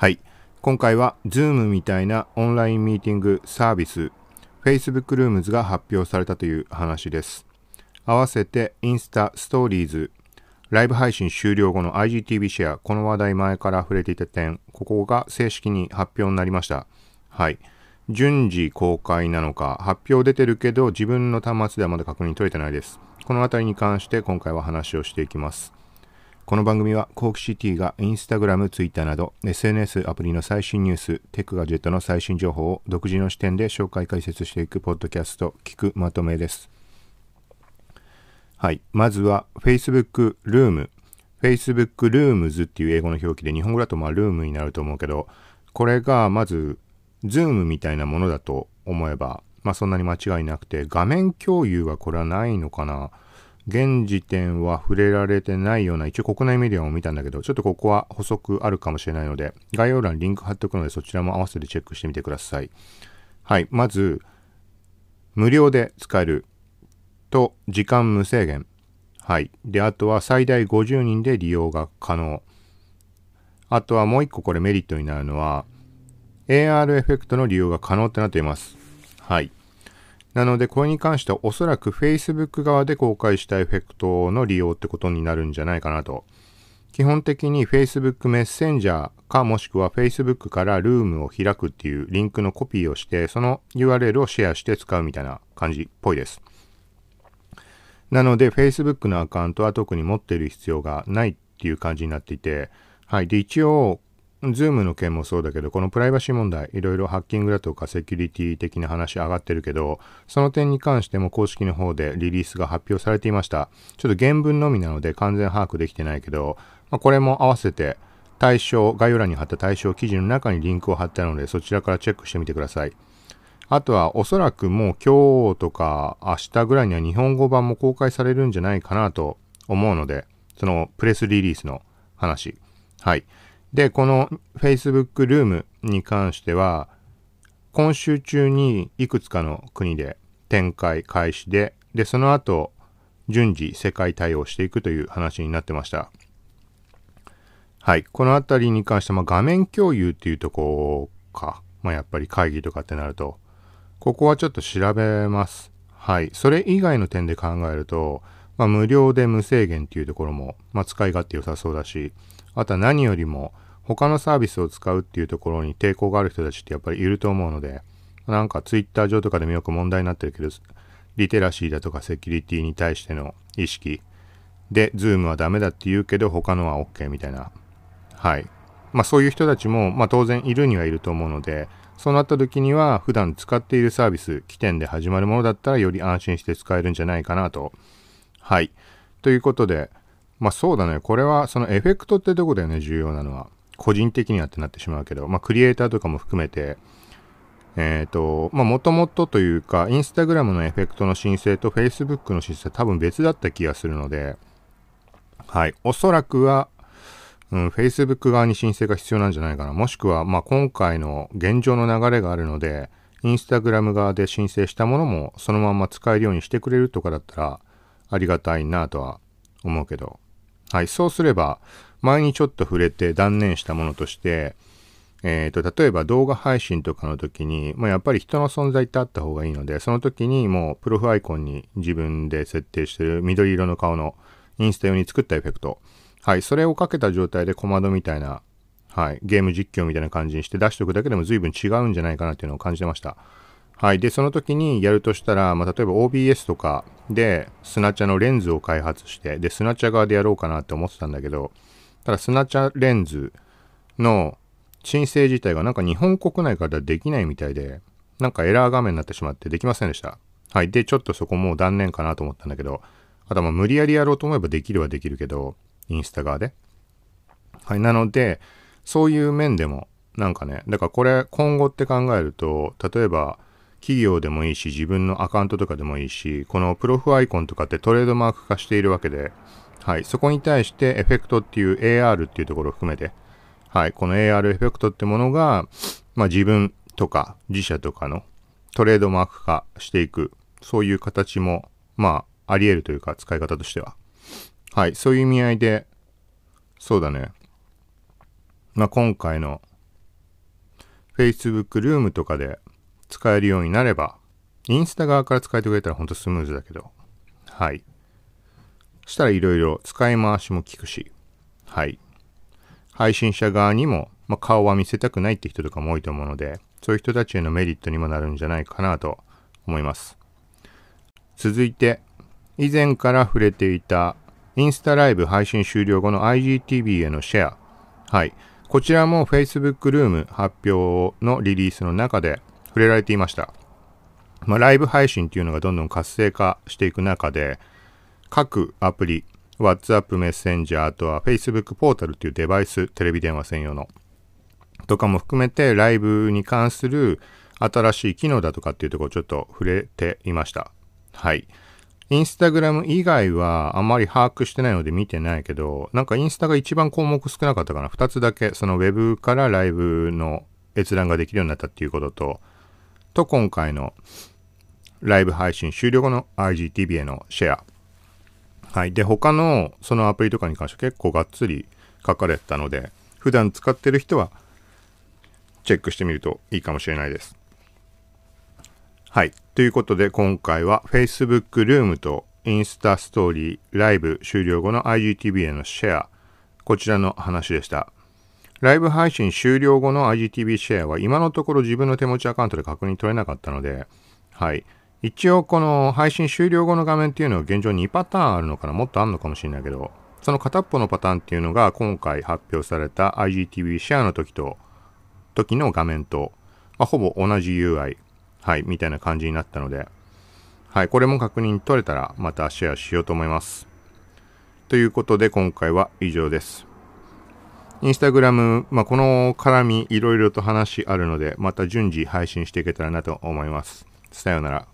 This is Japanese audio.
はい。今回は Zoom みたいなオンラインミーティングサービス Facebook Rooms が発表されたという話です。合わせてインスタストーリーズライブ配信終了後の IGTV シェア、この話題前から触れていた点、ここが正式に発表になりました。はい。順次公開なのか、発表出てるけど自分の端末ではまだ確認取れてないです。この辺りに関して今回は話をしていきます。この番組はコークシティがインスタグラム、ツイッターなど SNS アプリの最新ニュース、テックガジェットの最新情報を独自の視点で紹介解説していくポッドキャスト、聞くまとめです。はい。まずは Facebook Room。Facebook Rooms っていう英語の表記で日本語だとまあルームになると思うけど、これがまず Zoom みたいなものだと思えば、まあそんなに間違いなくて、画面共有はこれはないのかな現時点は触れられてないような、一応国内メディアも見たんだけど、ちょっとここは補足あるかもしれないので、概要欄にリンク貼っておくので、そちらも合わせてチェックしてみてください。はい。まず、無料で使えると、時間無制限。はい。で、あとは最大50人で利用が可能。あとはもう一個これメリットになるのは、AR エフェクトの利用が可能ってなっています。はい。なので、これに関してはおそらく Facebook 側で公開したエフェクトの利用ってことになるんじゃないかなと。基本的に Facebook メッセンジャーかもしくは Facebook からルームを開くっていうリンクのコピーをして、その URL をシェアして使うみたいな感じっぽいです。なので Facebook のアカウントは特に持っている必要がないっていう感じになっていて、はい。で、一応ズームの件もそうだけど、このプライバシー問題、いろいろハッキングだとかセキュリティ的な話上がってるけど、その点に関しても公式の方でリリースが発表されていました。ちょっと原文のみなので完全把握できてないけど、まあ、これも合わせて対象、概要欄に貼った対象記事の中にリンクを貼ったので、そちらからチェックしてみてください。あとはおそらくもう今日とか明日ぐらいには日本語版も公開されるんじゃないかなと思うので、そのプレスリリースの話。はい。で、この Facebook ルームに関しては、今週中にいくつかの国で展開開始で、で、その後、順次世界対応していくという話になってました。はい。このあたりに関しては、画面共有っていうとこか。まあ、やっぱり会議とかってなると、ここはちょっと調べます。はい。それ以外の点で考えると、まあ、無料で無制限っていうところも、まあ、使い勝手良さそうだし、あとは何よりも、他のサービスを使うっていうところに抵抗がある人たちってやっぱりいると思うので、なんかツイッター上とかでもよく問題になってるけど、リテラシーだとかセキュリティに対しての意識で、ズームはダメだって言うけど他のは OK みたいな。はい。まあそういう人たちも、まあ当然いるにはいると思うので、そうなった時には普段使っているサービス、起点で始まるものだったらより安心して使えるんじゃないかなと。はい。ということで、まあそうだね。これはそのエフェクトってとこだよね、重要なのは。個人的にはってなってしまうけど、まあ、クリエイターとかも含めて、えっ、ー、と、まあ、もともとというか、インスタグラムのエフェクトの申請と Facebook の申請多分別だった気がするので、はい。おそらくは、うん、Facebook 側に申請が必要なんじゃないかな。もしくは、まあ、今回の現状の流れがあるので、インスタグラム側で申請したものもそのまま使えるようにしてくれるとかだったらありがたいなとは思うけど。はい。そうすれば、前にちょっと触れて断念したものとして、えっ、ー、と、例えば動画配信とかの時に、まあ、やっぱり人の存在ってあった方がいいので、その時にもうプロフアイコンに自分で設定してる緑色の顔のインスタ用に作ったエフェクト。はい、それをかけた状態で小窓みたいな、はい、ゲーム実況みたいな感じにして出しておくだけでも随分違うんじゃないかなっていうのを感じてました。はい。で、その時にやるとしたら、まあ、例えば OBS とかでスナチャのレンズを開発して、で、スナチャ側でやろうかなって思ってたんだけど、ただスナチャレンズの申請自体がなんか日本国内からできないみたいで、なんかエラー画面になってしまってできませんでした。はい。で、ちょっとそこもう断念かなと思ったんだけど、あとは無理やりやろうと思えばできるはできるけど、インスタ側で。はい。なので、そういう面でも、なんかね、だからこれ今後って考えると、例えば、企業でもいいし、自分のアカウントとかでもいいし、このプロフアイコンとかってトレードマーク化しているわけで、はい。そこに対してエフェクトっていう AR っていうところを含めて、はい。この AR エフェクトってものが、まあ自分とか自社とかのトレードマーク化していく、そういう形も、まあ、あり得るというか、使い方としては。はい。そういう意味合いで、そうだね。まあ今回の Facebook ルームとかで使えるようになれば、インスタ側から使えてくれたらほんとスムーズだけど、はい。そしたらいろいろ使い回しも効くし、はい。配信者側にも、まあ、顔は見せたくないって人とかも多いと思うので、そういう人たちへのメリットにもなるんじゃないかなと思います。続いて、以前から触れていたインスタライブ配信終了後の IGTV へのシェア。はい。こちらも Facebook ルーム発表のリリースの中で触れられていました。まあ、ライブ配信っていうのがどんどん活性化していく中で、各アプリ、WhatsApp メッセンジャー、あとは Facebook ポータルっていうデバイス、テレビ電話専用の、とかも含めてライブに関する新しい機能だとかっていうところをちょっと触れていました。はい。インスタグラム以外はあまり把握してないので見てないけど、なんかインスタが一番項目少なかったかな。二つだけ、その Web からライブの閲覧ができるようになったっていうことと、と今回のライブ配信終了後の IGTV へのシェア。はい。で、他のそのアプリとかに関して結構がっつり書かれてたので、普段使ってる人はチェックしてみるといいかもしれないです。はい。ということで今回は Facebook ルームとインスタストーリーライブ終了後の IGTV へのシェア。こちらの話でした。ライブ配信終了後の IGTV シェアは今のところ自分の手持ちアカウントで確認取れなかったので、はい。一応この配信終了後の画面っていうのは現状2パターンあるのかな？もっとあるのかもしれないけど、その片っぽのパターンっていうのが今回発表された IGTV シェアの時と、時の画面と、まあ、ほぼ同じ UI、はい、みたいな感じになったので、はい、これも確認取れたらまたシェアしようと思います。ということで今回は以上です。インスタグラム、まあ、この絡みいろいろと話あるので、また順次配信していけたらなと思います。さようなら。